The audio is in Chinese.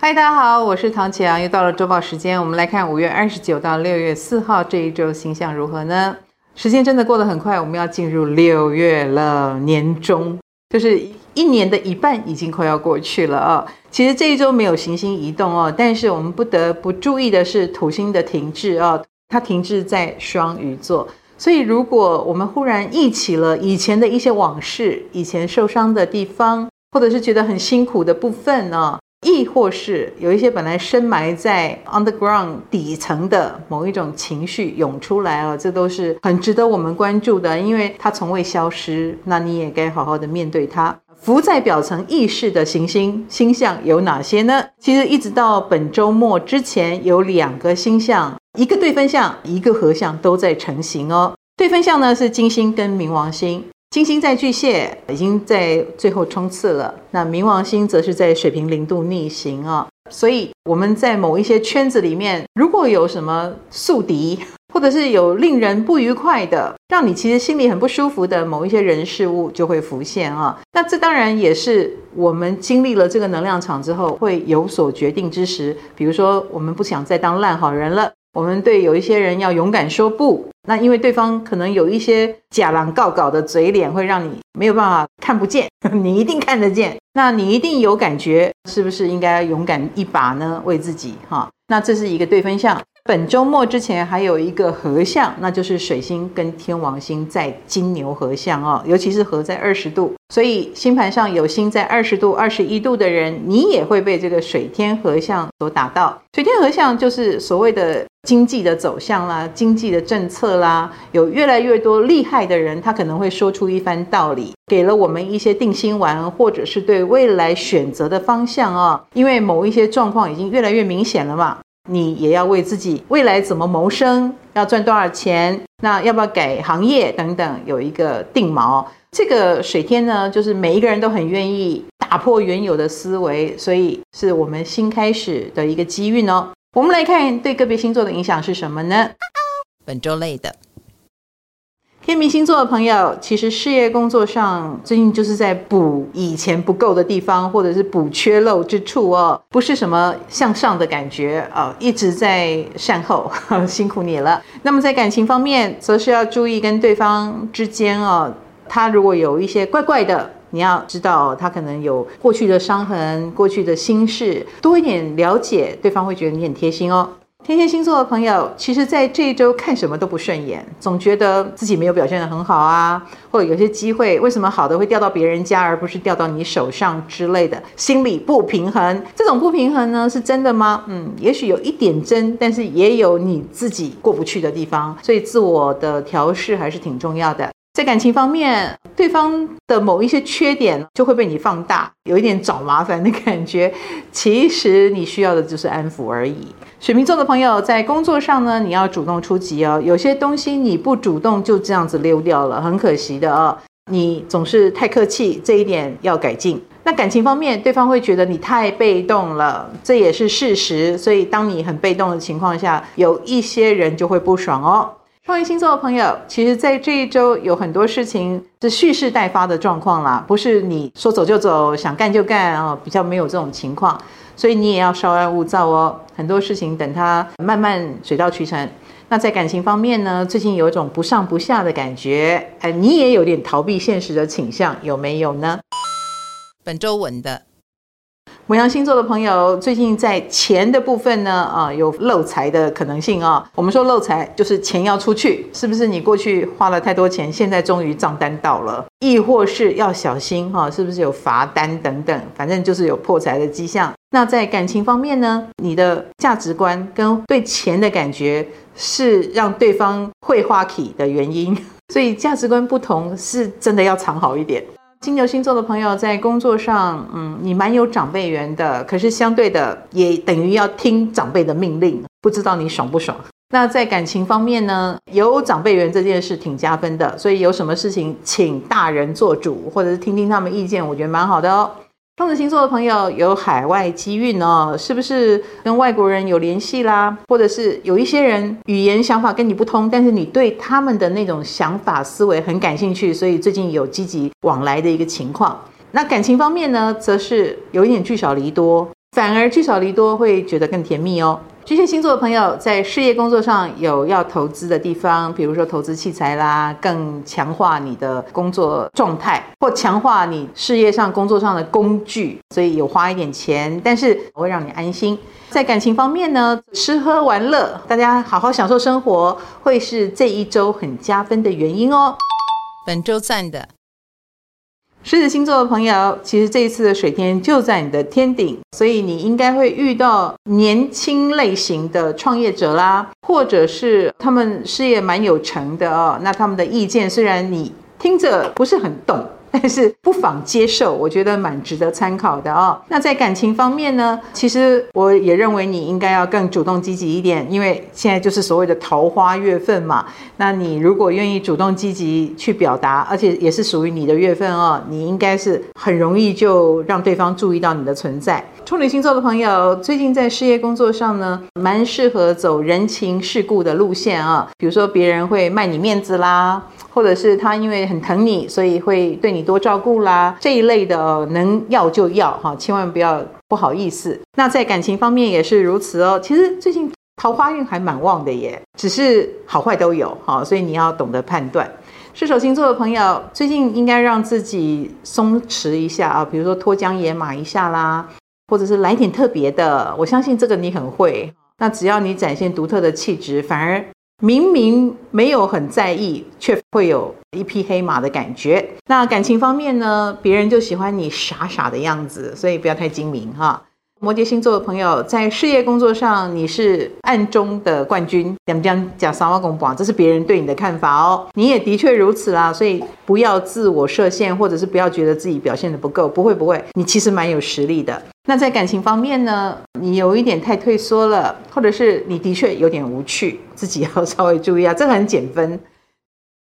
嗨，大家好，我是唐綺阳，又到了周报时间，我们来看五月二十九到六月四号这一周星象如何呢？时间真的过得很快，我们要进入六月了，年终就是一年的一半已经快要过去了啊、其实这一周没有行星移动哦，但是我们不得不注意的是土星的停滞啊、哦，它停滞在双鱼座，所以如果我们忽然忆起了以前的一些往事，以前受伤的地方，或者是觉得很辛苦的部分呢、亦或是有一些本来深埋在 underground 底层的某一种情绪涌出来哦，这都是很值得我们关注的，因为它从未消失。那你也该好好的面对它。浮在表层意识的行星星象有哪些呢？其实一直到本周末之前，有两个星象，一个对分象，一个合相都在成型哦。对分象呢是金星跟冥王星。金星在巨蟹，已经在最后冲刺了。那冥王星则是在水瓶零度逆行啊、所以我们在某一些圈子里面，如果有什么宿敌，或者是有令人不愉快的，让你其实心里很不舒服的某一些人事物，就会浮现啊、那这当然也是我们经历了这个能量场之后会有所决定之时。比如说，我们不想再当烂好人了。我们对有一些人要勇敢说不，那因为对方可能有一些假狼告告的嘴脸，会让你没有办法看不见，你一定看得见，那你一定有感觉，是不是应该勇敢一把呢？为自己哈，那这是一个对分项。本周末之前还有一个合相，那就是水星跟天王星在金牛合相哦，尤其是合在二十度，所以星盘上有星在二十度、二十一度的人，你也会被这个水天合相所打到。水天合相就是所谓的经济的走向啦，经济的政策啦，有越来越多厉害的人，他可能会说出一番道理，给了我们一些定心丸，或者是对未来选择的方向哦，因为某一些状况已经越来越明显了嘛。你也要为自己未来怎么谋生，要赚多少钱，那要不要改行业等等，有一个定锚。这个水天呢，就是每一个人都很愿意打破原有的思维，所以是我们新开始的一个机遇哦。我们来看对个别星座的影响是什么呢？本周类的。天秤星座的朋友，其实事业工作上最近就是在补以前不够的地方，或者是补缺漏之处哦，不是什么向上的感觉哦，一直在善后，辛苦你了。那么在感情方面，则是要注意跟对方之间哦，他如果有一些怪怪的，你要知道他可能有过去的伤痕、过去的心事，多一点了解，对方会觉得你很贴心哦。天蝎星座的朋友，其实，在这一周看什么都不顺眼，总觉得自己没有表现得很好啊，或者有些机会，为什么好的会掉到别人家，而不是掉到你手上之类的，心理不平衡。这种不平衡呢，是真的吗？嗯，也许有一点真，但是也有你自己过不去的地方，所以自我的调试还是挺重要的。在感情方面，对方的某一些缺点就会被你放大，有一点找麻烦的感觉。其实你需要的就是安抚而已。水瓶座的朋友在工作上呢，你要主动出击哦。有些东西你不主动就这样子溜掉了，很可惜的哦。你总是太客气，这一点要改进。那感情方面，对方会觉得你太被动了，这也是事实。所以当你很被动的情况下，有一些人就会不爽哦。双鱼星座的朋友，其实，在这一周有很多事情是蓄势待发的状况啦，不是你说走就走，想干就干啊，比较没有这种情况，所以你也要稍安勿躁哦。很多事情等它慢慢水到渠成。那在感情方面呢，最近有一种不上不下的感觉，哎，你也有点逃避现实的倾向，有没有呢？本周稳的。牡羊星座的朋友，最近在钱的部分呢，啊，有漏财的可能性啊。我们说漏财，就是钱要出去，是不是？你过去花了太多钱，现在终于账单到了，亦或是要小心哈，是不是有罚单等等？反正就是有破财的迹象。那在感情方面呢，你的价值观跟对钱的感觉是让对方会花起的原因，所以价值观不同是真的要藏好一点。金牛星座的朋友在工作上，嗯，你蛮有长辈缘的，可是相对的也等于要听长辈的命令，不知道你爽不爽？那在感情方面呢，有长辈缘这件事挺加分的，所以有什么事情请大人做主，或者是听听他们意见，我觉得蛮好的哦。双子星座的朋友有海外机运哦，是不是跟外国人有联系啦？或者是有一些人语言想法跟你不通，但是你对他们的那种想法思维很感兴趣，所以最近有积极往来的一个情况。那感情方面呢，则是有一点聚少离多，反而聚少离多会觉得更甜蜜哦。巨蟹星座的朋友在事业工作上有要投资的地方，比如说投资器材啦，更强化你的工作状态，或强化你事业上工作上的工具，所以有花一点钱，但是我会让你安心。在感情方面呢，吃喝玩乐，大家好好享受生活，会是这一周很加分的原因哦。本周赞的。狮子星座的朋友，其实这一次的水天就在你的天顶，所以你应该会遇到年轻类型的创业者啦，或者是他们事业蛮有成的哦。那他们的意见虽然你听着不是很懂。但是不妨接受，我觉得蛮值得参考的哦。那在感情方面呢，其实我也认为你应该要更主动积极一点，因为现在就是所谓的桃花月份嘛。那你如果愿意主动积极去表达，而且也是属于你的月份哦，你应该是很容易就让对方注意到你的存在。处女星座的朋友，最近在事业工作上呢，蛮适合走人情世故的路线啊，比如说别人会卖你面子啦。或者是他因为很疼你，所以会对你多照顾啦，这一类的能要就要哈，千万不要不好意思。那在感情方面也是如此哦。其实最近桃花运还蛮旺的耶，只是好坏都有哈，所以你要懂得判断。射手星座的朋友，最近应该让自己松弛一下啊，比如说脱缰野马一下啦，或者是来点特别的。我相信这个你很会。那只要你展现独特的气质，反而。明明没有很在意，却会有一匹黑马的感觉。那感情方面呢？别人就喜欢你傻傻的样子，所以不要太精明哈。摩羯星座的朋友，在事业工作上，你是暗中的冠军，讲讲讲三挖公，这是别人对你的看法哦。你也的确如此啦，所以不要自我设限，或者是不要觉得自己表现得不够。不会不会，你其实蛮有实力的。那在感情方面呢？你有一点太退缩了，或者是你的确有点无趣，自己要 稍微注意啊，这个很减分。